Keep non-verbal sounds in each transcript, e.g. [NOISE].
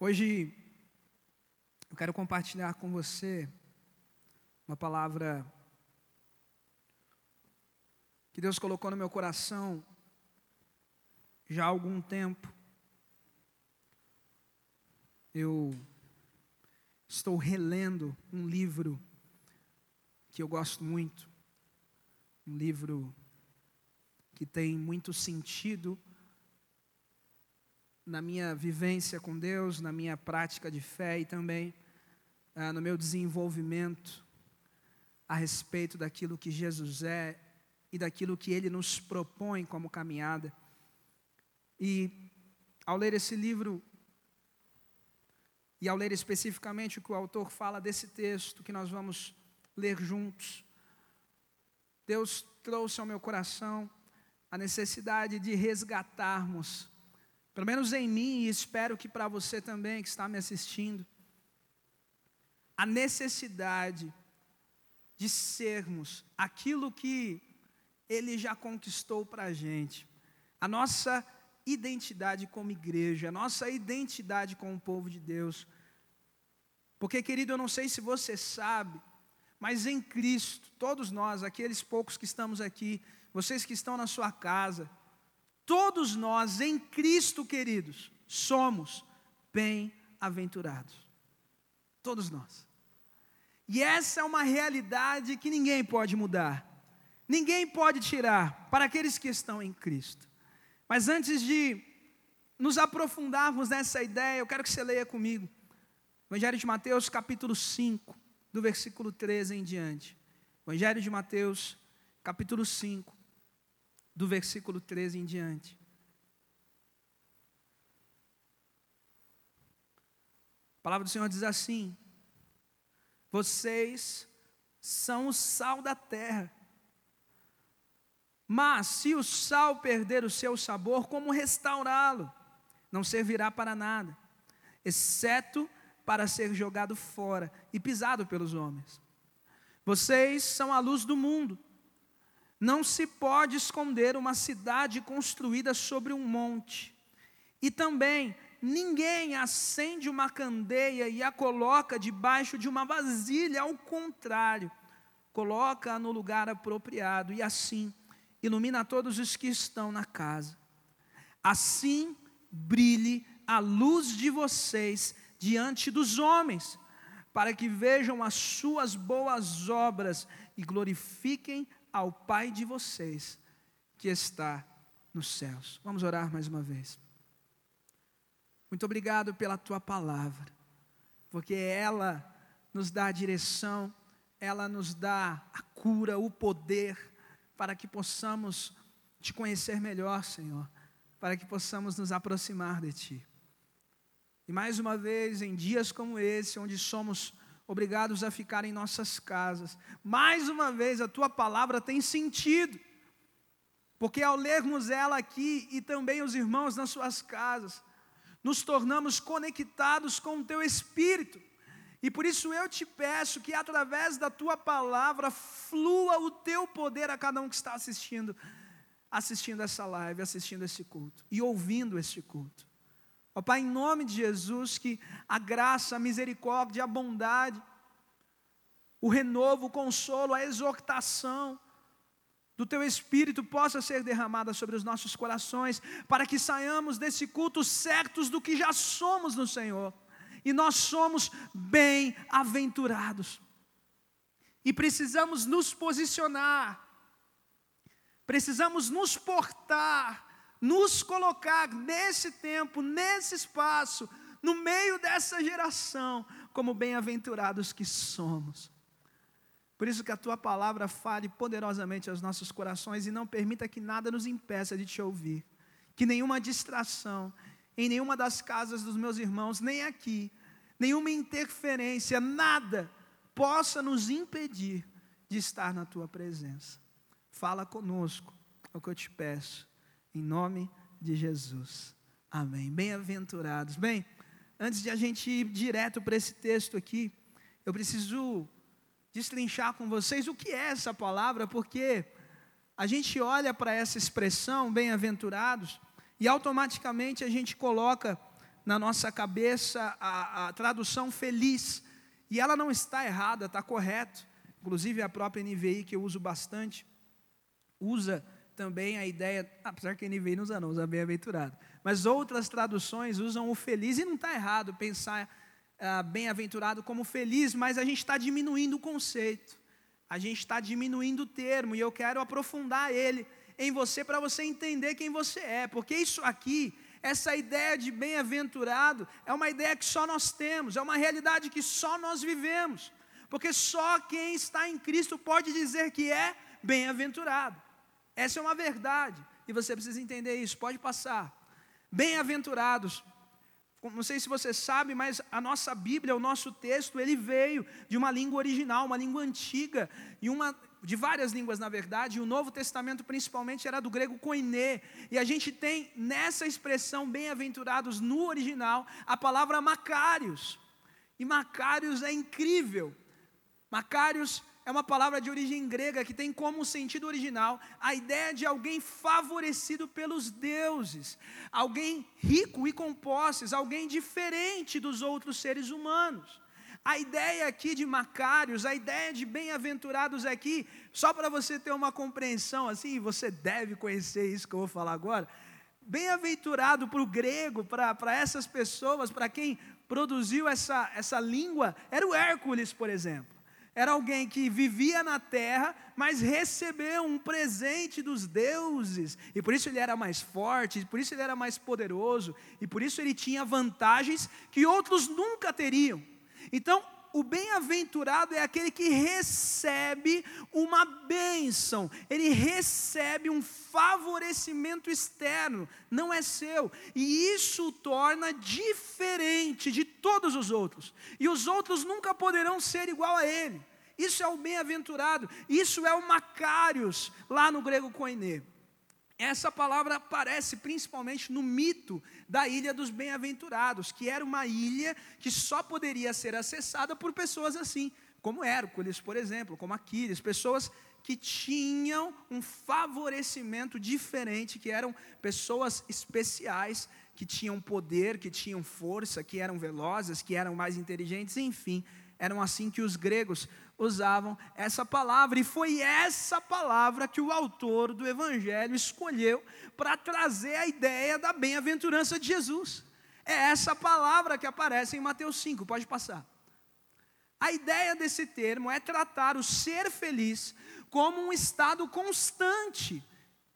Hoje eu quero compartilhar com você uma palavra que Deus colocou no meu coração já há algum tempo. Eu estou relendo um livro que eu gosto muito, um livro que tem muito sentido na minha vivência com Deus, na minha prática de fé e também ah, no meu desenvolvimento a respeito daquilo que Jesus é e daquilo que Ele nos propõe como caminhada. E ao ler esse livro, e ao ler especificamente o que o autor fala desse texto que nós vamos ler juntos, Deus trouxe ao meu coração a necessidade de resgatarmos pelo menos em mim, e espero que para você também que está me assistindo, a necessidade de sermos aquilo que Ele já conquistou para a gente, a nossa identidade como igreja, a nossa identidade como povo de Deus. Porque, querido, eu não sei se você sabe, mas em Cristo, todos nós, aqueles poucos que estamos aqui, vocês que estão na sua casa, Todos nós em Cristo, queridos, somos bem-aventurados. Todos nós. E essa é uma realidade que ninguém pode mudar, ninguém pode tirar para aqueles que estão em Cristo. Mas antes de nos aprofundarmos nessa ideia, eu quero que você leia comigo. Evangelho de Mateus, capítulo 5, do versículo 13 em diante. Evangelho de Mateus, capítulo 5, do versículo 13 em diante. A palavra do Senhor diz assim: Vocês são o sal da terra. Mas se o sal perder o seu sabor, como restaurá-lo? Não servirá para nada, exceto para ser jogado fora e pisado pelos homens. Vocês são a luz do mundo. Não se pode esconder uma cidade construída sobre um monte. E também, ninguém acende uma candeia e a coloca debaixo de uma vasilha, ao contrário, coloca-a no lugar apropriado e assim ilumina todos os que estão na casa. Assim brilhe a luz de vocês diante dos homens, para que vejam as suas boas obras e glorifiquem ao Pai de vocês que está nos céus. Vamos orar mais uma vez. Muito obrigado pela tua palavra, porque ela nos dá a direção, ela nos dá a cura, o poder, para que possamos te conhecer melhor, Senhor, para que possamos nos aproximar de Ti. E mais uma vez, em dias como esse, onde somos obrigados a ficar em nossas casas. Mais uma vez, a tua palavra tem sentido, porque ao lermos ela aqui e também os irmãos nas suas casas, nos tornamos conectados com o teu espírito. E por isso eu te peço que através da tua palavra flua o teu poder a cada um que está assistindo, assistindo essa live, assistindo esse culto e ouvindo este culto. Ó Pai, em nome de Jesus, que a graça, a misericórdia, a bondade, o renovo, o consolo, a exortação do Teu Espírito possa ser derramada sobre os nossos corações, para que saiamos desse culto certos do que já somos no Senhor. E nós somos bem-aventurados. E precisamos nos posicionar, precisamos nos portar nos colocar nesse tempo, nesse espaço, no meio dessa geração, como bem-aventurados que somos. Por isso que a tua palavra fale poderosamente aos nossos corações e não permita que nada nos impeça de te ouvir. Que nenhuma distração, em nenhuma das casas dos meus irmãos, nem aqui, nenhuma interferência, nada possa nos impedir de estar na tua presença. Fala conosco, é o que eu te peço em nome de Jesus. Amém. Bem-aventurados. Bem, antes de a gente ir direto para esse texto aqui, eu preciso destrinchar com vocês o que é essa palavra, porque a gente olha para essa expressão, bem-aventurados, e automaticamente a gente coloca na nossa cabeça a, a tradução feliz, e ela não está errada, está correto. Inclusive a própria NVI, que eu uso bastante, usa também a ideia, apesar que a NVI não usa não, usa bem-aventurado. Mas outras traduções usam o feliz, e não está errado pensar ah, bem-aventurado como feliz, mas a gente está diminuindo o conceito, a gente está diminuindo o termo, e eu quero aprofundar ele em você para você entender quem você é, porque isso aqui essa ideia de bem-aventurado é uma ideia que só nós temos, é uma realidade que só nós vivemos, porque só quem está em Cristo pode dizer que é bem-aventurado. Essa é uma verdade, e você precisa entender isso. Pode passar. Bem-aventurados. Não sei se você sabe, mas a nossa Bíblia, o nosso texto, ele veio de uma língua original, uma língua antiga, e uma de várias línguas, na verdade, e o Novo Testamento principalmente era do grego koiné, e a gente tem nessa expressão bem-aventurados no original a palavra macários, e macários é incrível, macários é uma palavra de origem grega que tem como sentido original a ideia de alguém favorecido pelos deuses, alguém rico e com posses, alguém diferente dos outros seres humanos. A ideia aqui de Macários, a ideia de bem-aventurados aqui, só para você ter uma compreensão assim, você deve conhecer isso que eu vou falar agora. Bem-aventurado para o grego, para essas pessoas, para quem produziu essa, essa língua, era o Hércules, por exemplo. Era alguém que vivia na terra, mas recebeu um presente dos deuses, e por isso ele era mais forte, por isso ele era mais poderoso, e por isso ele tinha vantagens que outros nunca teriam. Então, o bem-aventurado é aquele que recebe uma bênção, ele recebe um favorecimento externo, não é seu, e isso o torna diferente de todos os outros, e os outros nunca poderão ser igual a ele. Isso é o bem-aventurado, isso é o Macários, lá no grego koiné. Essa palavra aparece principalmente no mito da Ilha dos Bem-aventurados, que era uma ilha que só poderia ser acessada por pessoas assim, como Hércules, por exemplo, como Aquiles, pessoas que tinham um favorecimento diferente, que eram pessoas especiais, que tinham poder, que tinham força, que eram velozes, que eram mais inteligentes, enfim, eram assim que os gregos usavam essa palavra, e foi essa palavra que o autor do Evangelho escolheu para trazer a ideia da bem-aventurança de Jesus. É essa palavra que aparece em Mateus 5, pode passar. A ideia desse termo é tratar o ser feliz como um estado constante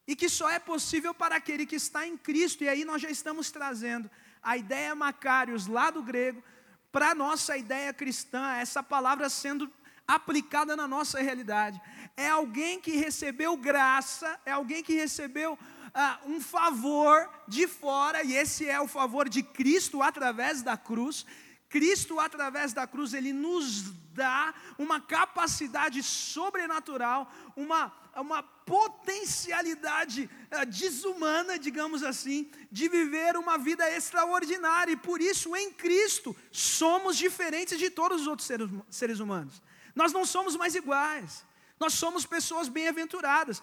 e que só é possível para aquele que está em Cristo, e aí nós já estamos trazendo a ideia Macários lá do grego para a nossa ideia cristã, essa palavra sendo aplicada na nossa realidade. É alguém que recebeu graça, é alguém que recebeu ah, um favor de fora, e esse é o favor de Cristo através da cruz. Cristo, através da cruz, ele nos dá uma capacidade sobrenatural, uma, uma potencialidade uh, desumana, digamos assim, de viver uma vida extraordinária, e por isso, em Cristo, somos diferentes de todos os outros seres, seres humanos. Nós não somos mais iguais. Nós somos pessoas bem-aventuradas.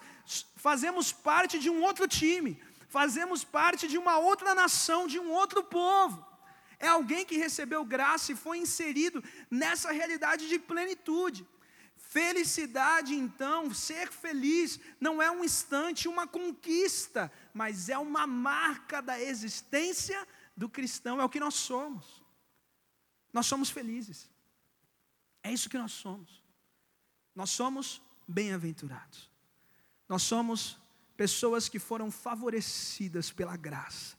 Fazemos parte de um outro time. Fazemos parte de uma outra nação, de um outro povo. É alguém que recebeu graça e foi inserido nessa realidade de plenitude. Felicidade, então, ser feliz, não é um instante, uma conquista, mas é uma marca da existência do cristão, é o que nós somos. Nós somos felizes. É isso que nós somos. Nós somos bem-aventurados. Nós somos pessoas que foram favorecidas pela graça,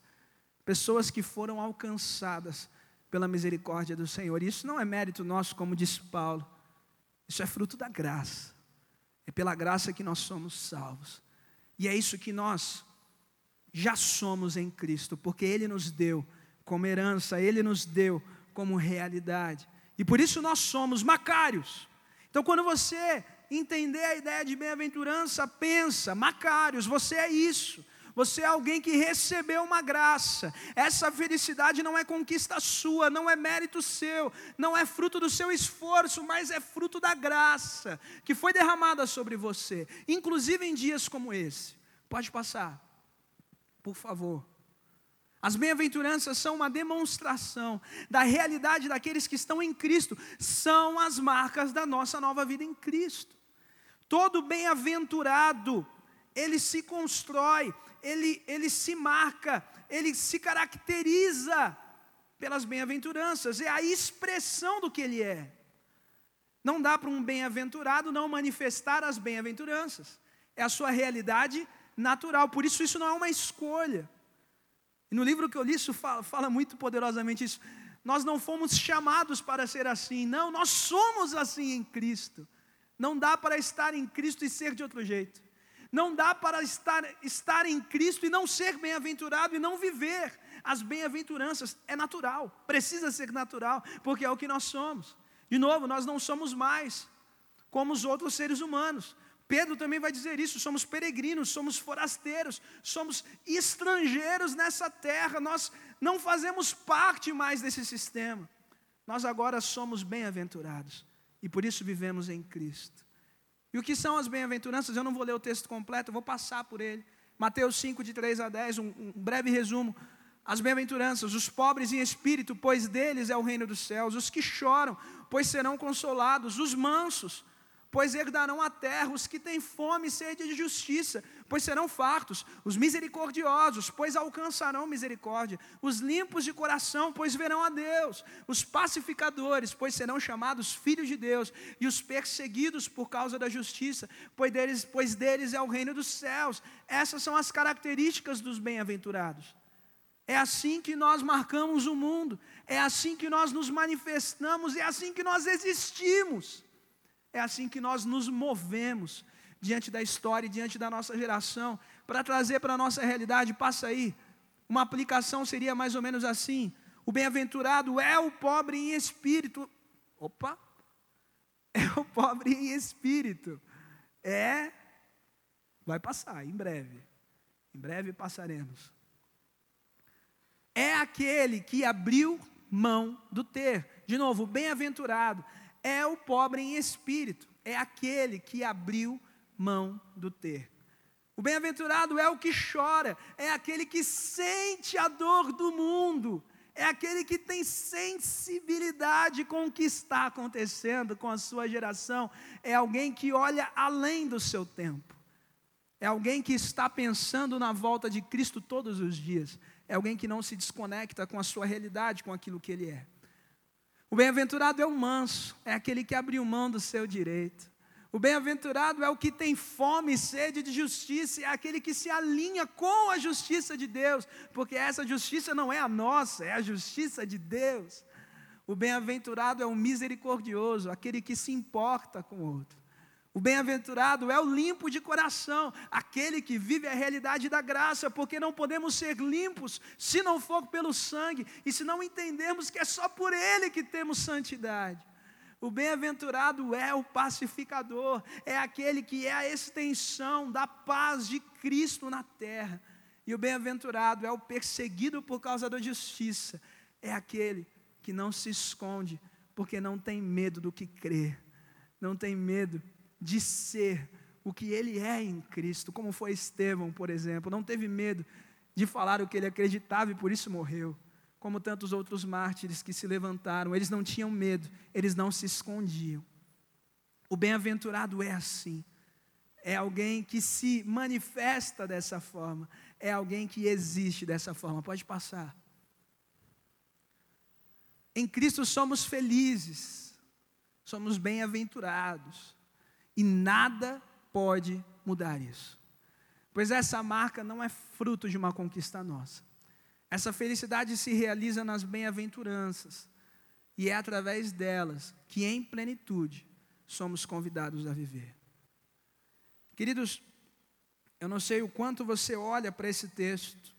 pessoas que foram alcançadas pela misericórdia do Senhor. Isso não é mérito nosso, como diz Paulo, isso é fruto da graça. É pela graça que nós somos salvos. E é isso que nós já somos em Cristo, porque Ele nos deu como herança, Ele nos deu como realidade. E por isso nós somos macários. Então, quando você entender a ideia de bem-aventurança, pensa, macários, você é isso. Você é alguém que recebeu uma graça. Essa felicidade não é conquista sua, não é mérito seu, não é fruto do seu esforço, mas é fruto da graça que foi derramada sobre você, inclusive em dias como esse. Pode passar, por favor. As bem-aventuranças são uma demonstração da realidade daqueles que estão em Cristo, são as marcas da nossa nova vida em Cristo. Todo bem-aventurado, ele se constrói, ele, ele se marca, ele se caracteriza pelas bem-aventuranças, é a expressão do que ele é. Não dá para um bem-aventurado não manifestar as bem-aventuranças, é a sua realidade natural, por isso isso não é uma escolha. E no livro que eu li, isso fala, fala muito poderosamente isso. Nós não fomos chamados para ser assim, não, nós somos assim em Cristo. Não dá para estar em Cristo e ser de outro jeito. Não dá para estar, estar em Cristo e não ser bem-aventurado e não viver as bem-aventuranças. É natural, precisa ser natural, porque é o que nós somos. De novo, nós não somos mais como os outros seres humanos. Pedro também vai dizer isso: somos peregrinos, somos forasteiros, somos estrangeiros nessa terra, nós não fazemos parte mais desse sistema. Nós agora somos bem-aventurados e por isso vivemos em Cristo. E o que são as bem-aventuranças? Eu não vou ler o texto completo, eu vou passar por ele. Mateus 5, de 3 a 10, um, um breve resumo. As bem-aventuranças, os pobres em espírito, pois deles é o reino dos céus. Os que choram, pois serão consolados. Os mansos, pois herdarão a terra, os que têm fome e sede de justiça, pois serão fartos, os misericordiosos, pois alcançarão misericórdia, os limpos de coração, pois verão a Deus, os pacificadores, pois serão chamados filhos de Deus, e os perseguidos por causa da justiça, pois deles, pois deles é o reino dos céus. Essas são as características dos bem-aventurados. É assim que nós marcamos o mundo, é assim que nós nos manifestamos, é assim que nós existimos. É assim que nós nos movemos diante da história diante da nossa geração, para trazer para a nossa realidade, passa aí. Uma aplicação seria mais ou menos assim: o bem-aventurado é o pobre em espírito. Opa! É o pobre em espírito. É. Vai passar, em breve. Em breve passaremos. É aquele que abriu mão do ter. De novo, bem-aventurado é o pobre em espírito, é aquele que abriu mão do ter. O bem-aventurado é o que chora, é aquele que sente a dor do mundo, é aquele que tem sensibilidade com o que está acontecendo com a sua geração, é alguém que olha além do seu tempo, é alguém que está pensando na volta de Cristo todos os dias, é alguém que não se desconecta com a sua realidade, com aquilo que ele é. O bem-aventurado é o manso, é aquele que abriu mão do seu direito. O bem-aventurado é o que tem fome e sede de justiça, é aquele que se alinha com a justiça de Deus, porque essa justiça não é a nossa, é a justiça de Deus. O bem-aventurado é o misericordioso, aquele que se importa com o outro. O bem-aventurado é o limpo de coração, aquele que vive a realidade da graça, porque não podemos ser limpos se não for pelo sangue e se não entendermos que é só por ele que temos santidade. O bem-aventurado é o pacificador, é aquele que é a extensão da paz de Cristo na terra. E o bem-aventurado é o perseguido por causa da justiça, é aquele que não se esconde, porque não tem medo do que crê, não tem medo de ser o que ele é em Cristo, como foi Estevão, por exemplo, não teve medo de falar o que ele acreditava e por isso morreu. Como tantos outros mártires que se levantaram, eles não tinham medo, eles não se escondiam. O bem-aventurado é assim, é alguém que se manifesta dessa forma, é alguém que existe dessa forma. Pode passar. Em Cristo somos felizes, somos bem-aventurados. E nada pode mudar isso. Pois essa marca não é fruto de uma conquista nossa. Essa felicidade se realiza nas bem-aventuranças. E é através delas que, em plenitude, somos convidados a viver. Queridos, eu não sei o quanto você olha para esse texto,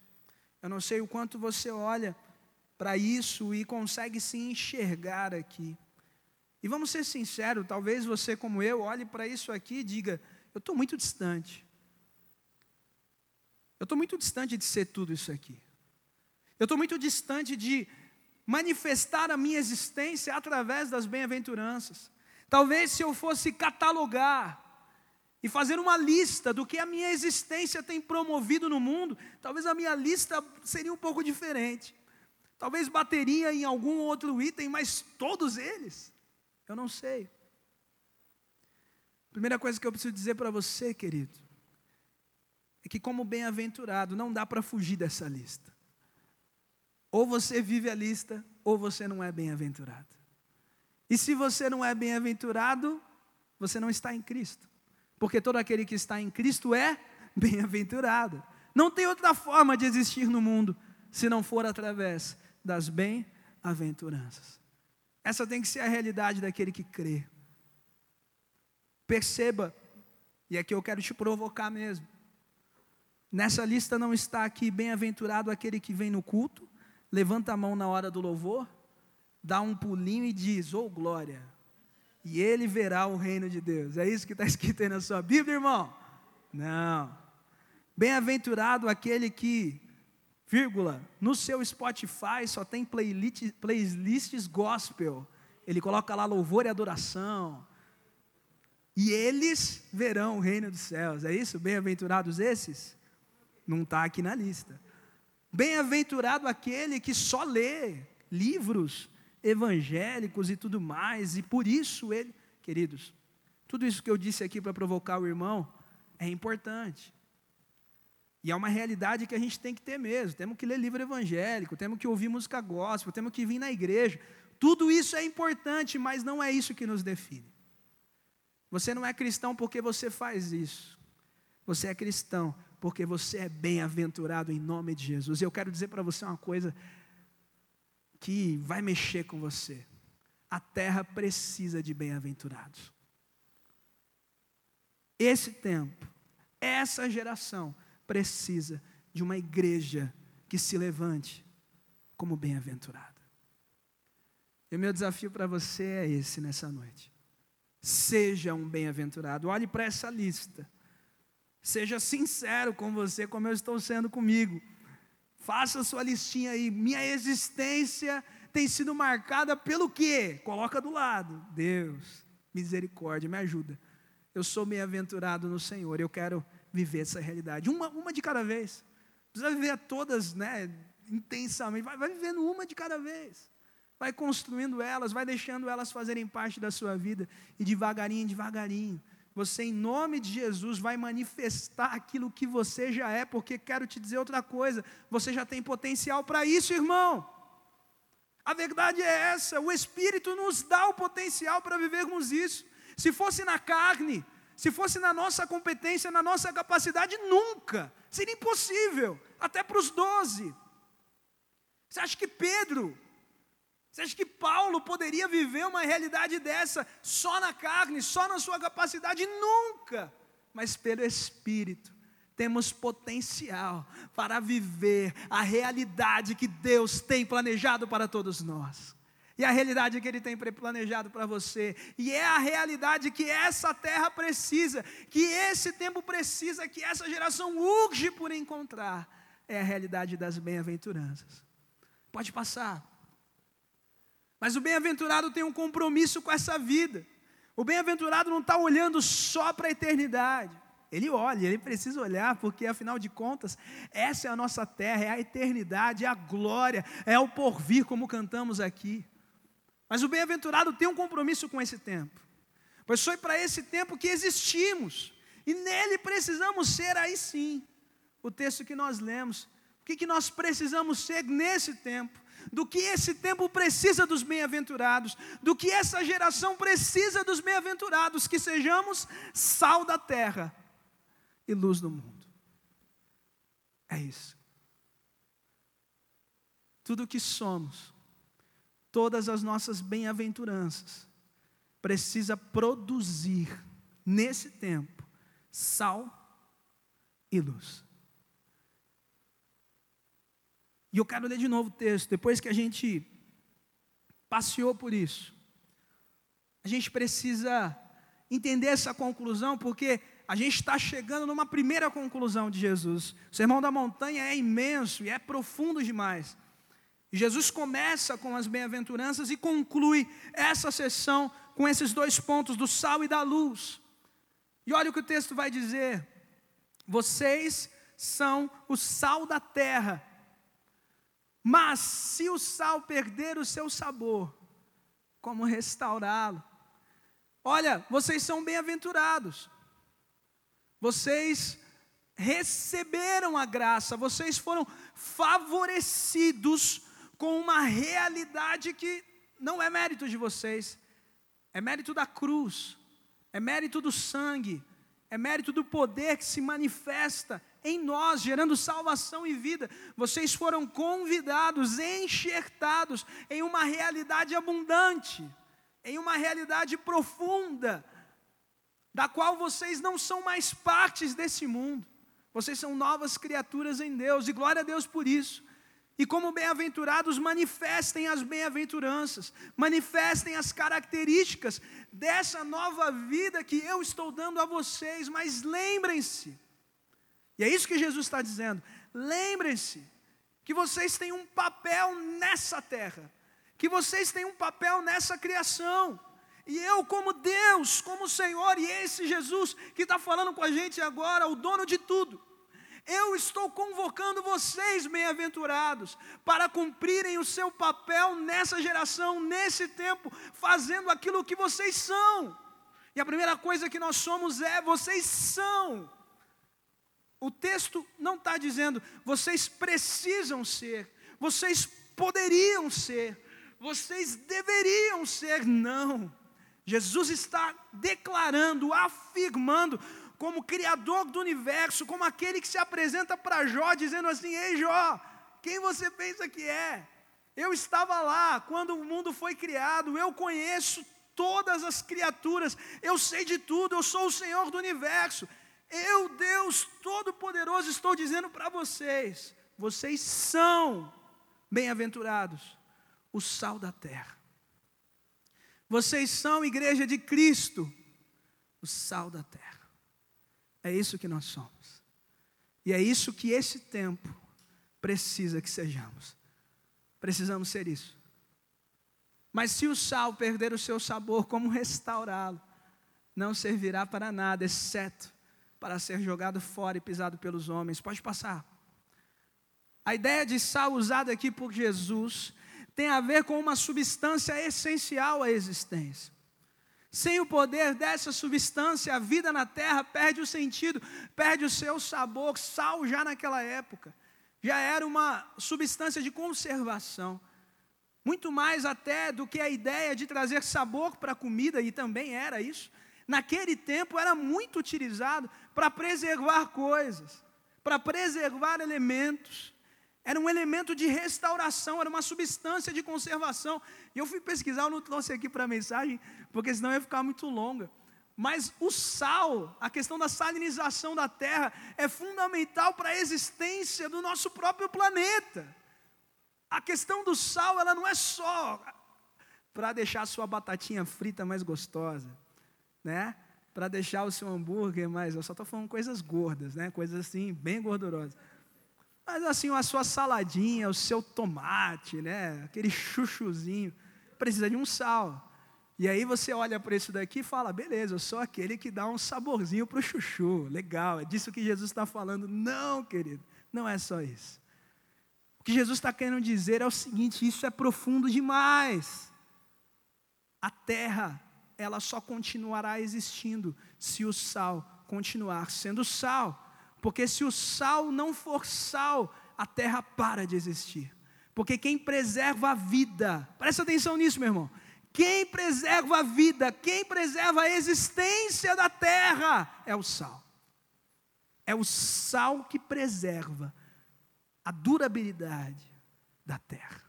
eu não sei o quanto você olha para isso e consegue se enxergar aqui. E vamos ser sinceros, talvez você, como eu, olhe para isso aqui e diga: eu estou muito distante. Eu estou muito distante de ser tudo isso aqui. Eu estou muito distante de manifestar a minha existência através das bem-aventuranças. Talvez se eu fosse catalogar e fazer uma lista do que a minha existência tem promovido no mundo, talvez a minha lista seria um pouco diferente. Talvez bateria em algum outro item, mas todos eles, eu não sei. Primeira coisa que eu preciso dizer para você, querido, é que, como bem-aventurado, não dá para fugir dessa lista. Ou você vive a lista, ou você não é bem-aventurado. E se você não é bem-aventurado, você não está em Cristo. Porque todo aquele que está em Cristo é [LAUGHS] bem-aventurado. Não tem outra forma de existir no mundo se não for através das bem-aventuranças. Essa tem que ser a realidade daquele que crê. Perceba, e aqui eu quero te provocar mesmo. Nessa lista não está aqui bem-aventurado aquele que vem no culto, levanta a mão na hora do louvor, dá um pulinho e diz: "Oh glória!" E ele verá o reino de Deus. É isso que está [LAUGHS] escrito aí na sua Bíblia, irmão? Não. Bem-aventurado aquele que, vírgula, no seu Spotify só tem playlist, playlists gospel. Ele coloca lá louvor e adoração e eles verão o reino dos céus. É isso? Bem-aventurados esses? Não está aqui na lista. Bem-aventurado aquele que só lê livros evangélicos e tudo mais, e por isso ele, queridos, tudo isso que eu disse aqui para provocar o irmão é importante. E é uma realidade que a gente tem que ter mesmo. Temos que ler livro evangélico, temos que ouvir música gospel, temos que vir na igreja. Tudo isso é importante, mas não é isso que nos define. Você não é cristão porque você faz isso. Você é cristão porque você é bem-aventurado em nome de Jesus. E eu quero dizer para você uma coisa que vai mexer com você. A terra precisa de bem-aventurados. Esse tempo, essa geração precisa de uma igreja que se levante como bem-aventurada. E o meu desafio para você é esse nessa noite. Seja um bem-aventurado. Olhe para essa lista. Seja sincero com você, como eu estou sendo comigo. Faça sua listinha aí. Minha existência tem sido marcada pelo quê? Coloca do lado. Deus, misericórdia, me ajuda. Eu sou bem-aventurado no Senhor. Eu quero viver essa realidade. Uma, uma de cada vez. Precisa viver todas, né? Intensamente. Vai, vai vivendo uma de cada vez vai construindo elas, vai deixando elas fazerem parte da sua vida, e devagarinho, devagarinho, você, em nome de Jesus, vai manifestar aquilo que você já é, porque quero te dizer outra coisa: você já tem potencial para isso, irmão. A verdade é essa: o Espírito nos dá o potencial para vivermos isso. Se fosse na carne, se fosse na nossa competência, na nossa capacidade, nunca, seria impossível, até para os doze. Você acha que Pedro, você acha que Paulo poderia viver uma realidade dessa só na carne, só na sua capacidade? Nunca! Mas pelo Espírito temos potencial para viver a realidade que Deus tem planejado para todos nós. E a realidade que Ele tem planejado para você. E é a realidade que essa terra precisa, que esse tempo precisa, que essa geração urge por encontrar. É a realidade das bem-aventuranças. Pode passar. Mas o bem-aventurado tem um compromisso com essa vida. O bem-aventurado não está olhando só para a eternidade. Ele olha, ele precisa olhar, porque afinal de contas, essa é a nossa terra, é a eternidade, é a glória, é o porvir, como cantamos aqui. Mas o bem-aventurado tem um compromisso com esse tempo, pois foi para esse tempo que existimos, e nele precisamos ser aí sim. O texto que nós lemos, o que, que nós precisamos ser nesse tempo? do que esse tempo precisa dos bem-aventurados, do que essa geração precisa dos bem-aventurados, que sejamos sal da terra e luz do mundo. É isso. Tudo o que somos, todas as nossas bem-aventuranças, precisa produzir nesse tempo sal e luz. E eu quero ler de novo o texto, depois que a gente passeou por isso. A gente precisa entender essa conclusão, porque a gente está chegando numa primeira conclusão de Jesus. O sermão da montanha é imenso e é profundo demais. Jesus começa com as bem-aventuranças e conclui essa sessão com esses dois pontos do sal e da luz. E olha o que o texto vai dizer: vocês são o sal da terra. Mas se o sal perder o seu sabor, como restaurá-lo? Olha, vocês são bem-aventurados. Vocês receberam a graça, vocês foram favorecidos com uma realidade que não é mérito de vocês, é mérito da cruz, é mérito do sangue, é mérito do poder que se manifesta em nós, gerando salvação e vida. Vocês foram convidados, enxertados em uma realidade abundante, em uma realidade profunda, da qual vocês não são mais partes desse mundo. Vocês são novas criaturas em Deus, e glória a Deus por isso. E como bem-aventurados, manifestem as bem-aventuranças, manifestem as características dessa nova vida que eu estou dando a vocês, mas lembrem-se, e é isso que Jesus está dizendo, lembrem-se que vocês têm um papel nessa terra, que vocês têm um papel nessa criação, e eu, como Deus, como Senhor, e esse Jesus que está falando com a gente agora, o dono de tudo, eu estou convocando vocês, bem-aventurados, para cumprirem o seu papel nessa geração, nesse tempo, fazendo aquilo que vocês são. E a primeira coisa que nós somos é: vocês são. O texto não está dizendo, vocês precisam ser, vocês poderiam ser, vocês deveriam ser, não. Jesus está declarando, afirmando, como Criador do universo, como aquele que se apresenta para Jó, dizendo assim: Ei Jó, quem você pensa que é? Eu estava lá quando o mundo foi criado, eu conheço todas as criaturas, eu sei de tudo, eu sou o Senhor do universo. Eu, Deus Todo-Poderoso, estou dizendo para vocês: vocês são bem-aventurados, o sal da terra. Vocês são igreja de Cristo, o sal da terra. É isso que nós somos. E é isso que esse tempo precisa que sejamos. Precisamos ser isso. Mas se o sal perder o seu sabor, como restaurá-lo? Não servirá para nada, exceto para ser jogado fora e pisado pelos homens. Pode passar. A ideia de sal usada aqui por Jesus tem a ver com uma substância essencial à existência. Sem o poder dessa substância, a vida na terra perde o sentido, perde o seu sabor. Sal, já naquela época, já era uma substância de conservação. Muito mais até do que a ideia de trazer sabor para a comida, e também era isso. Naquele tempo era muito utilizado para preservar coisas, para preservar elementos. Era um elemento de restauração, era uma substância de conservação. E eu fui pesquisar, eu não trouxe aqui para a mensagem, porque senão ia ficar muito longa. Mas o sal, a questão da salinização da terra, é fundamental para a existência do nosso próprio planeta. A questão do sal, ela não é só para deixar a sua batatinha frita mais gostosa, né? Para deixar o seu hambúrguer mais. Eu só estou falando coisas gordas, né? Coisas assim, bem gordurosas. Mas assim, a sua saladinha, o seu tomate, né? Aquele chuchuzinho, precisa de um sal. E aí você olha para isso daqui e fala, beleza, eu sou aquele que dá um saborzinho para o chuchu, legal, é disso que Jesus está falando. Não, querido, não é só isso. O que Jesus está querendo dizer é o seguinte: isso é profundo demais. A terra, ela só continuará existindo se o sal continuar sendo sal. Porque se o sal não for sal, a terra para de existir. Porque quem preserva a vida, presta atenção nisso, meu irmão. Quem preserva a vida, quem preserva a existência da terra é o sal. É o sal que preserva a durabilidade da terra.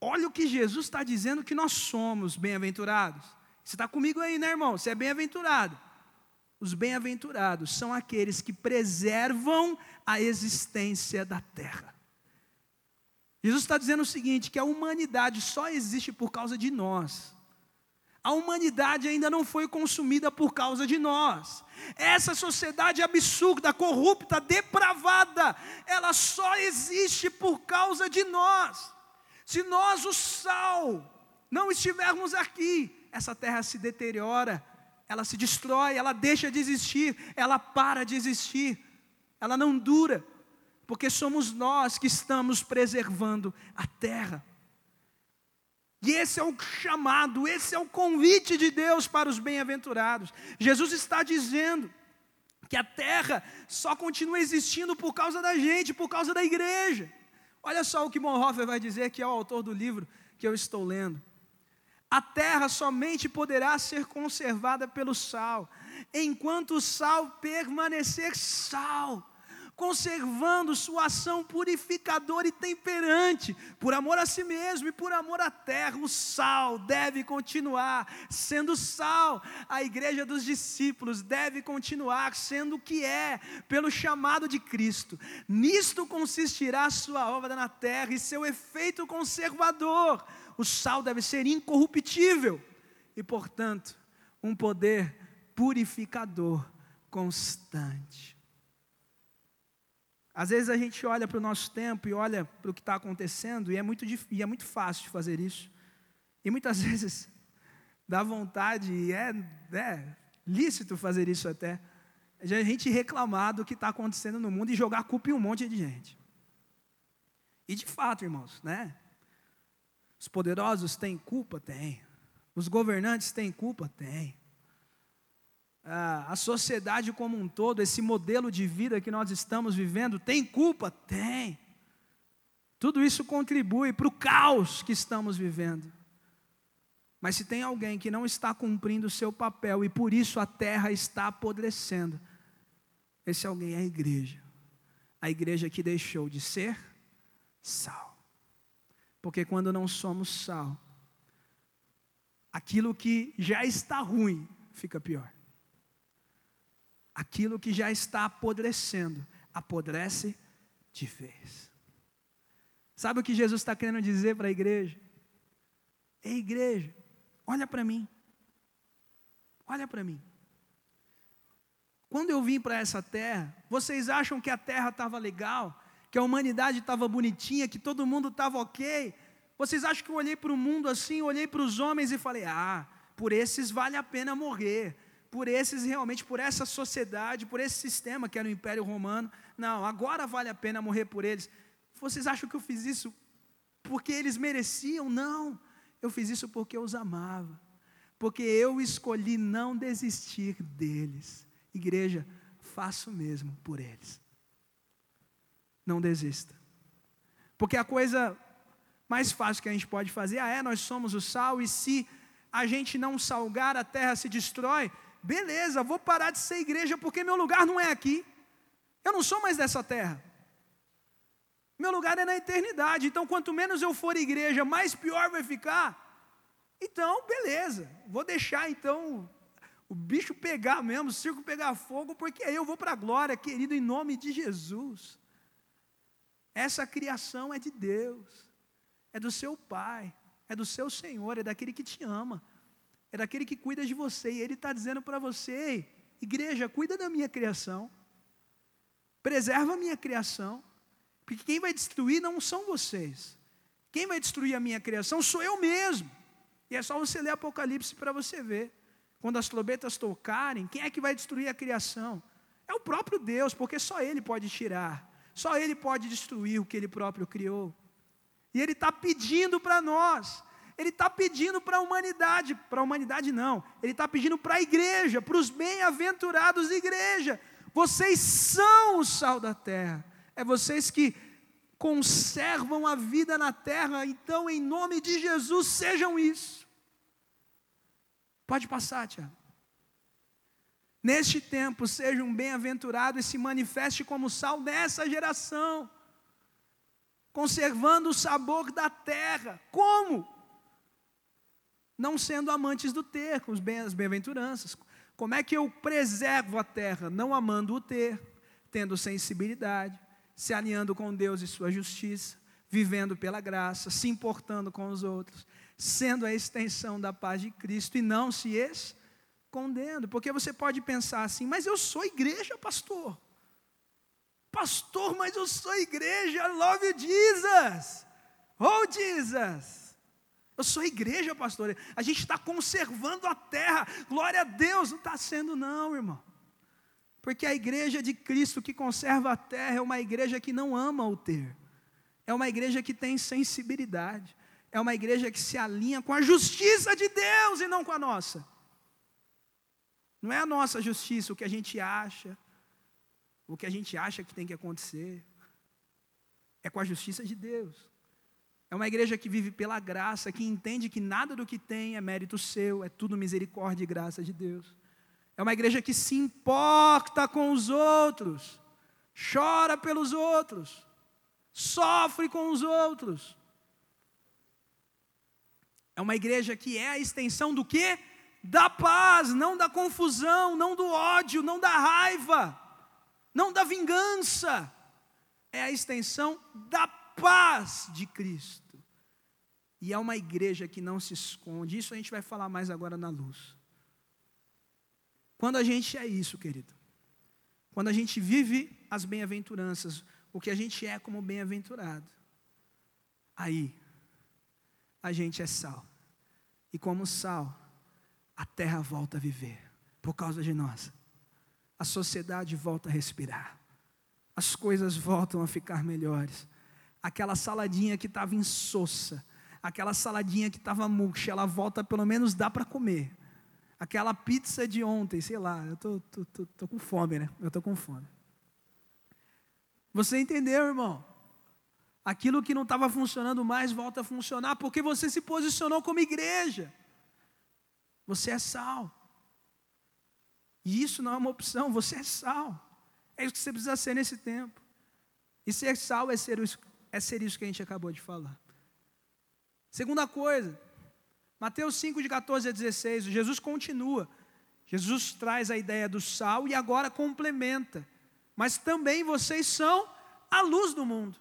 Olha o que Jesus está dizendo que nós somos bem-aventurados. Você está comigo aí, né, irmão? Você é bem-aventurado. Os bem-aventurados são aqueles que preservam a existência da terra. Jesus está dizendo o seguinte: que a humanidade só existe por causa de nós. A humanidade ainda não foi consumida por causa de nós. Essa sociedade absurda, corrupta, depravada, ela só existe por causa de nós. Se nós, o sal, não estivermos aqui, essa terra se deteriora, ela se destrói, ela deixa de existir, ela para de existir, ela não dura, porque somos nós que estamos preservando a terra. E esse é o chamado, esse é o convite de Deus para os bem-aventurados. Jesus está dizendo que a terra só continua existindo por causa da gente, por causa da igreja. Olha só o que Bonhoeffer vai dizer, que é o autor do livro que eu estou lendo. A terra somente poderá ser conservada pelo sal, enquanto o sal permanecer sal conservando sua ação purificadora e temperante, por amor a si mesmo e por amor à terra. O sal deve continuar sendo sal. A igreja dos discípulos deve continuar sendo o que é, pelo chamado de Cristo. Nisto consistirá a sua obra na terra e seu efeito conservador. O sal deve ser incorruptível e, portanto, um poder purificador constante. Às vezes a gente olha para o nosso tempo e olha para o que está acontecendo e é, muito, e é muito fácil de fazer isso. E muitas [LAUGHS] vezes dá vontade, e é, é lícito fazer isso até, de a gente reclamar do que está acontecendo no mundo e jogar culpa em um monte de gente. E de fato, irmãos, né? Os poderosos têm culpa? Tem. Os governantes têm culpa? Tem a sociedade como um todo, esse modelo de vida que nós estamos vivendo, tem culpa? Tem. Tudo isso contribui para o caos que estamos vivendo. Mas se tem alguém que não está cumprindo o seu papel e por isso a terra está apodrecendo, esse alguém é a igreja. A igreja que deixou de ser sal. Porque quando não somos sal, aquilo que já está ruim fica pior aquilo que já está apodrecendo, apodrece de vez. Sabe o que Jesus está querendo dizer para a igreja? Ei, igreja, olha para mim. Olha para mim. Quando eu vim para essa terra, vocês acham que a terra estava legal, que a humanidade estava bonitinha, que todo mundo estava ok? Vocês acham que eu olhei para o mundo assim, olhei para os homens e falei: ah, por esses vale a pena morrer, por esses realmente, por essa sociedade, por esse sistema que era o Império Romano. Não, agora vale a pena morrer por eles. Vocês acham que eu fiz isso porque eles mereciam? Não. Eu fiz isso porque eu os amava. Porque eu escolhi não desistir deles. Igreja, faço mesmo por eles. Não desista. Porque a coisa mais fácil que a gente pode fazer, ah, é, nós somos o sal, e se a gente não salgar, a terra se destrói beleza, vou parar de ser igreja porque meu lugar não é aqui. Eu não sou mais dessa terra. Meu lugar é na eternidade. Então, quanto menos eu for igreja, mais pior vai ficar. Então, beleza. Vou deixar então o bicho pegar mesmo, o circo pegar fogo, porque aí eu vou para a glória, querido, em nome de Jesus. Essa criação é de Deus, é do seu Pai, é do seu Senhor, é daquele que te ama é daquele que cuida de você. E Ele está dizendo para você: igreja, cuida da minha criação, preserva a minha criação, porque quem vai destruir não são vocês. Quem vai destruir a minha criação sou eu mesmo. E é só você ler Apocalipse para você ver. Quando as trombetas tocarem, quem é que vai destruir a criação? É o próprio Deus, porque só Ele pode tirar, só Ele pode destruir o que Ele próprio criou. E Ele está pedindo para nós ele está pedindo para a humanidade, para a humanidade não, ele está pedindo para a igreja, para os bem-aventurados igreja. Vocês são o sal da terra, é vocês que conservam a vida na terra, então, em nome de Jesus, sejam isso. Pode passar, Tiago. Neste tempo, sejam bem-aventurados e se manifeste como sal nessa geração, conservando o sabor da terra. Como? não sendo amantes do ter, com as bem-aventuranças. Como é que eu preservo a terra? Não amando o ter, tendo sensibilidade, se alinhando com Deus e sua justiça, vivendo pela graça, se importando com os outros, sendo a extensão da paz de Cristo e não se escondendo. Porque você pode pensar assim, mas eu sou igreja, pastor. Pastor, mas eu sou igreja, love Jesus. Oh Jesus. Eu sou igreja, pastor. A gente está conservando a terra. Glória a Deus. Não está sendo, não, irmão. Porque a igreja de Cristo que conserva a terra é uma igreja que não ama o ter. É uma igreja que tem sensibilidade. É uma igreja que se alinha com a justiça de Deus e não com a nossa. Não é a nossa justiça, o que a gente acha, o que a gente acha que tem que acontecer. É com a justiça de Deus. É uma igreja que vive pela graça, que entende que nada do que tem é mérito seu, é tudo misericórdia e graça de Deus. É uma igreja que se importa com os outros, chora pelos outros, sofre com os outros. É uma igreja que é a extensão do quê? Da paz, não da confusão, não do ódio, não da raiva, não da vingança. É a extensão da paz de Cristo. E é uma igreja que não se esconde. Isso a gente vai falar mais agora na luz. Quando a gente é isso, querido, quando a gente vive as bem-aventuranças, o que a gente é como bem-aventurado, aí a gente é sal. E como sal, a terra volta a viver por causa de nós. A sociedade volta a respirar. As coisas voltam a ficar melhores. Aquela saladinha que estava insossa, aquela saladinha que estava murcha, ela volta, pelo menos dá para comer. Aquela pizza de ontem, sei lá, eu tô, tô, tô, tô com fome, né? Eu tô com fome. Você entendeu, irmão? Aquilo que não estava funcionando mais volta a funcionar porque você se posicionou como igreja. Você é sal. E isso não é uma opção, você é sal. É isso que você precisa ser nesse tempo. E ser sal é ser, é ser isso que a gente acabou de falar. Segunda coisa, Mateus 5, de 14 a 16, Jesus continua. Jesus traz a ideia do sal e agora complementa. Mas também vocês são a luz do mundo.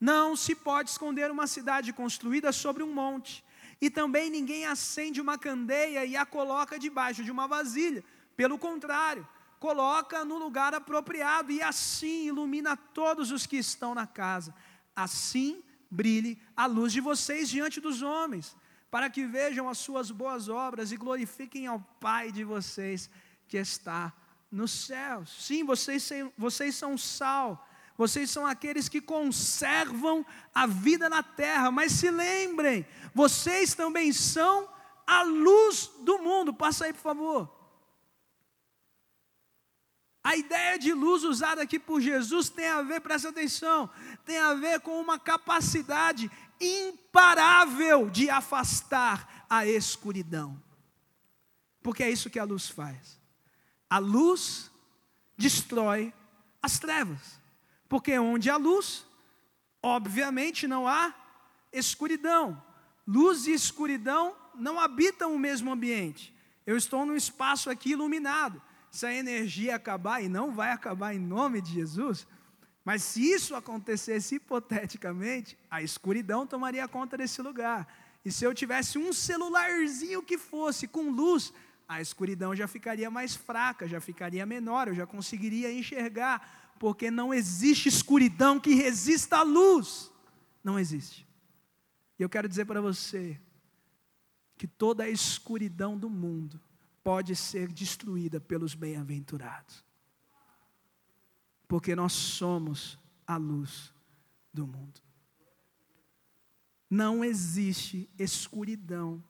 Não se pode esconder uma cidade construída sobre um monte. E também ninguém acende uma candeia e a coloca debaixo de uma vasilha. Pelo contrário, coloca no lugar apropriado e assim ilumina todos os que estão na casa. Assim brilhe a luz de vocês diante dos homens, para que vejam as suas boas obras e glorifiquem ao Pai de vocês que está nos céus. Sim, vocês, vocês são sal vocês são aqueles que conservam a vida na terra, mas se lembrem, vocês também são a luz do mundo. Passa aí, por favor. A ideia de luz usada aqui por Jesus tem a ver, presta atenção, tem a ver com uma capacidade imparável de afastar a escuridão. Porque é isso que a luz faz. A luz destrói as trevas. Porque onde há luz, obviamente não há escuridão. Luz e escuridão não habitam o mesmo ambiente. Eu estou num espaço aqui iluminado. Se a energia acabar, e não vai acabar em nome de Jesus, mas se isso acontecesse hipoteticamente, a escuridão tomaria conta desse lugar. E se eu tivesse um celularzinho que fosse com luz, a escuridão já ficaria mais fraca, já ficaria menor, eu já conseguiria enxergar porque não existe escuridão que resista à luz. Não existe. E eu quero dizer para você que toda a escuridão do mundo pode ser destruída pelos bem-aventurados. Porque nós somos a luz do mundo. Não existe escuridão,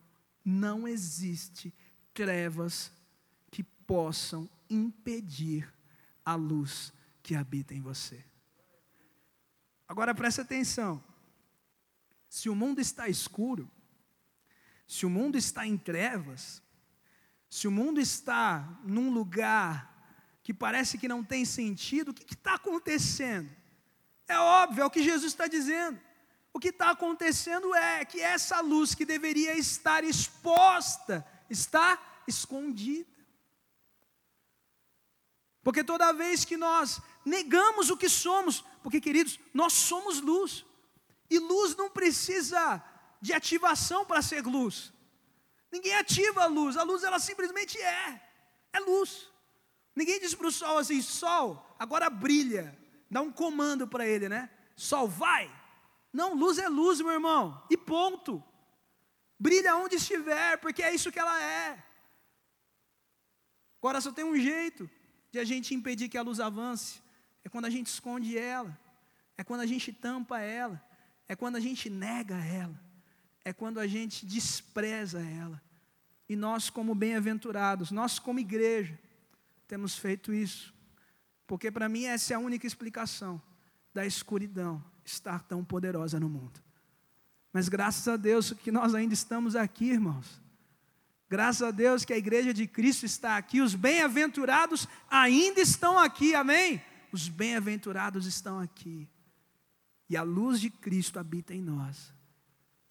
não existe trevas que possam impedir a luz que habita em você. Agora preste atenção. Se o mundo está escuro, se o mundo está em trevas, se o mundo está num lugar que parece que não tem sentido, o que está acontecendo? É óbvio, é o que Jesus está dizendo. O que está acontecendo é que essa luz que deveria estar exposta está escondida. Porque toda vez que nós negamos o que somos, porque, queridos, nós somos luz. E luz não precisa de ativação para ser luz. Ninguém ativa a luz, a luz ela simplesmente é. É luz. Ninguém diz para o sol assim: sol, agora brilha. Dá um comando para ele, né? Sol, vai. Não, luz é luz, meu irmão. E ponto. Brilha onde estiver, porque é isso que ela é. Agora só tem um jeito de a gente impedir que a luz avance: é quando a gente esconde ela, é quando a gente tampa ela, é quando a gente nega ela, é quando a gente despreza ela. E nós, como bem-aventurados, nós, como igreja, temos feito isso, porque para mim essa é a única explicação da escuridão estar tão poderosa no mundo. Mas graças a Deus que nós ainda estamos aqui, irmãos. Graças a Deus que a igreja de Cristo está aqui, os bem-aventurados ainda estão aqui, amém? Os bem-aventurados estão aqui, e a luz de Cristo habita em nós.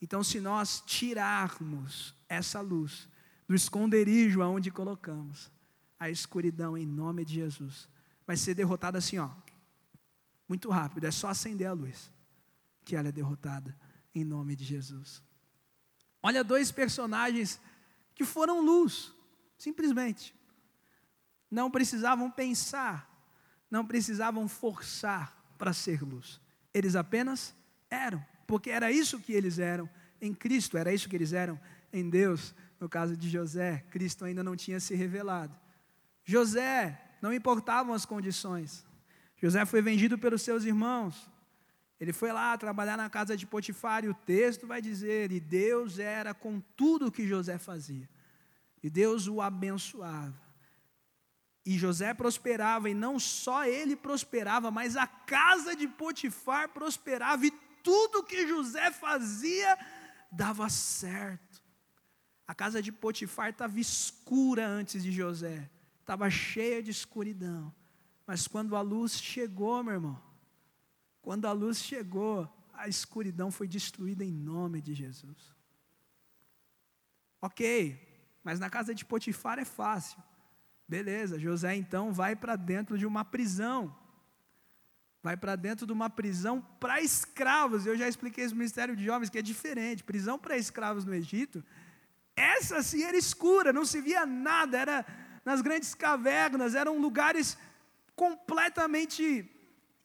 Então, se nós tirarmos essa luz do esconderijo aonde colocamos, a escuridão em nome de Jesus vai ser derrotada assim, ó, muito rápido, é só acender a luz, que ela é derrotada em nome de Jesus. Olha dois personagens que foram luz, simplesmente. Não precisavam pensar, não precisavam forçar para ser luz. Eles apenas eram, porque era isso que eles eram em Cristo, era isso que eles eram em Deus. No caso de José, Cristo ainda não tinha se revelado. José, não importavam as condições. José foi vendido pelos seus irmãos. Ele foi lá trabalhar na casa de Potifar e o texto vai dizer: e Deus era com tudo o que José fazia. E Deus o abençoava. E José prosperava, e não só ele prosperava, mas a casa de Potifar prosperava, e tudo que José fazia dava certo. A casa de Potifar estava escura antes de José, estava cheia de escuridão. Mas quando a luz chegou, meu irmão, quando a luz chegou, a escuridão foi destruída em nome de Jesus. Ok, mas na casa de Potifar é fácil. Beleza, José então vai para dentro de uma prisão. Vai para dentro de uma prisão para escravos. Eu já expliquei esse ministério de jovens que é diferente. Prisão para escravos no Egito. Essa sim era escura, não se via nada, era nas grandes cavernas, eram lugares completamente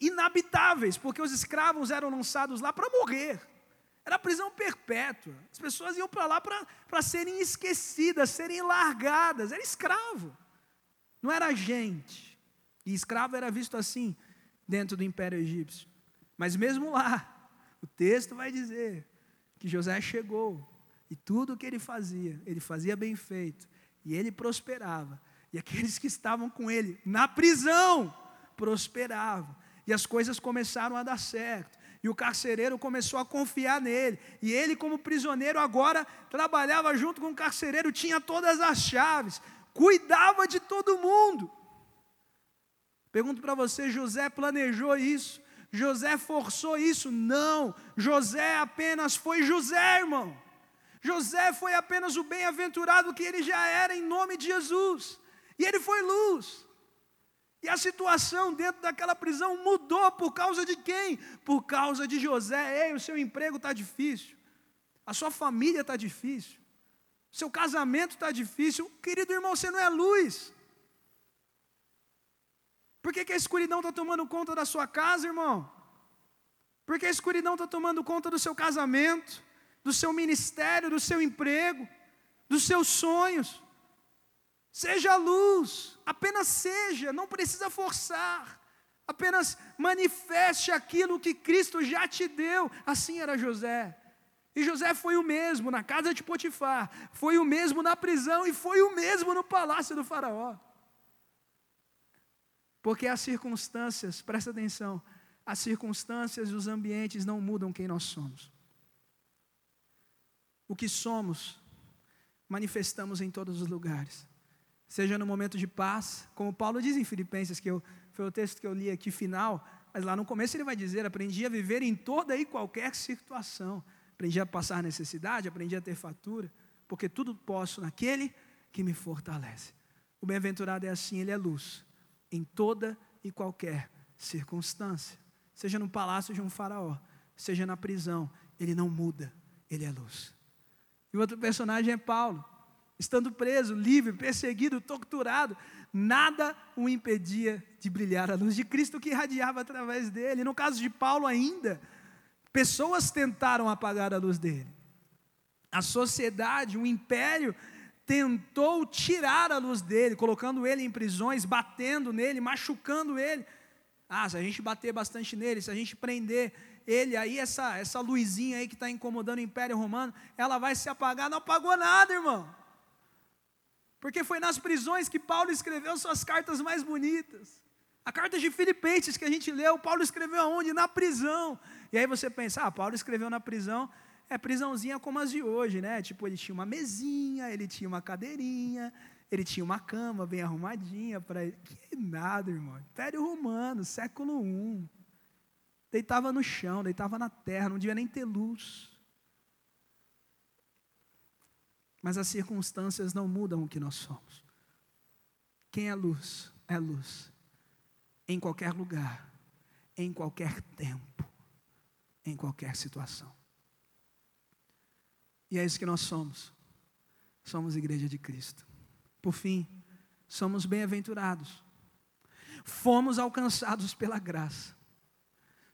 inabitáveis, porque os escravos eram lançados lá para morrer. Era prisão perpétua. As pessoas iam para lá para serem esquecidas, serem largadas. Era escravo. Não era gente. E escravo era visto assim dentro do Império Egípcio. Mas mesmo lá, o texto vai dizer que José chegou e tudo o que ele fazia, ele fazia bem feito e ele prosperava. E aqueles que estavam com ele na prisão prosperavam. E as coisas começaram a dar certo. E o carcereiro começou a confiar nele. E ele, como prisioneiro, agora trabalhava junto com o carcereiro, tinha todas as chaves, cuidava de todo mundo. Pergunto para você: José planejou isso? José forçou isso? Não. José apenas foi José, irmão. José foi apenas o bem-aventurado que ele já era em nome de Jesus. E ele foi luz. E a situação dentro daquela prisão mudou por causa de quem? Por causa de José. Ei, o seu emprego está difícil, a sua família está difícil, seu casamento está difícil. Querido irmão, você não é luz. Por que, que a escuridão está tomando conta da sua casa, irmão? Por que a escuridão está tomando conta do seu casamento, do seu ministério, do seu emprego, dos seus sonhos? Seja luz, apenas seja, não precisa forçar. Apenas manifeste aquilo que Cristo já te deu. Assim era José. E José foi o mesmo na casa de Potifar, foi o mesmo na prisão e foi o mesmo no palácio do Faraó. Porque as circunstâncias, presta atenção, as circunstâncias e os ambientes não mudam quem nós somos. O que somos, manifestamos em todos os lugares seja no momento de paz, como Paulo diz em Filipenses, que eu, foi o texto que eu li aqui final, mas lá no começo ele vai dizer: aprendi a viver em toda e qualquer situação, aprendi a passar necessidade, aprendi a ter fatura, porque tudo posso naquele que me fortalece. O bem-aventurado é assim, ele é luz, em toda e qualquer circunstância, seja no palácio de um faraó, seja na prisão, ele não muda, ele é luz. E o outro personagem é Paulo estando preso, livre, perseguido, torturado, nada o impedia de brilhar a luz de Cristo que irradiava através dele. No caso de Paulo, ainda, pessoas tentaram apagar a luz dele. A sociedade, o império, tentou tirar a luz dele, colocando ele em prisões, batendo nele, machucando ele. Ah, se a gente bater bastante nele, se a gente prender ele, aí essa, essa luzinha aí que está incomodando o Império Romano, ela vai se apagar. Não apagou nada, irmão. Porque foi nas prisões que Paulo escreveu suas cartas mais bonitas. A carta de Filipenses que a gente leu, Paulo escreveu aonde? Na prisão. E aí você pensa, ah, Paulo escreveu na prisão, é prisãozinha como as de hoje, né? Tipo, ele tinha uma mesinha, ele tinha uma cadeirinha, ele tinha uma cama bem arrumadinha para ele. Que nada, irmão. Império Romano, século I. Deitava no chão, deitava na terra, não devia nem ter luz. Mas as circunstâncias não mudam o que nós somos. Quem é luz? É luz. Em qualquer lugar, em qualquer tempo, em qualquer situação. E é isso que nós somos. Somos igreja de Cristo. Por fim, somos bem-aventurados. Fomos alcançados pela graça.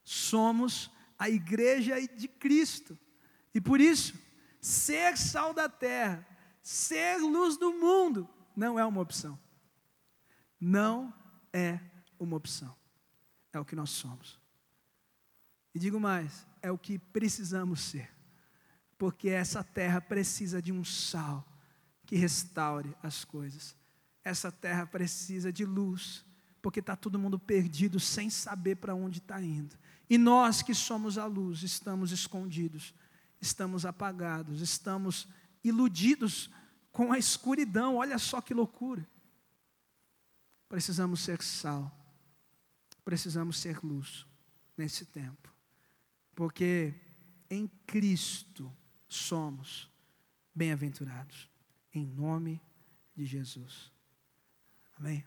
Somos a igreja de Cristo. E por isso, ser sal da terra, ser luz do mundo, não é uma opção. Não é uma opção. É o que nós somos. E digo mais, é o que precisamos ser porque essa terra precisa de um sal que restaure as coisas. Essa terra precisa de luz, porque está todo mundo perdido sem saber para onde está indo. E nós que somos a luz, estamos escondidos, estamos apagados, estamos iludidos com a escuridão. Olha só que loucura. Precisamos ser sal, precisamos ser luz nesse tempo, porque em Cristo somos bem-aventurados. Em nome de Jesus. Amém?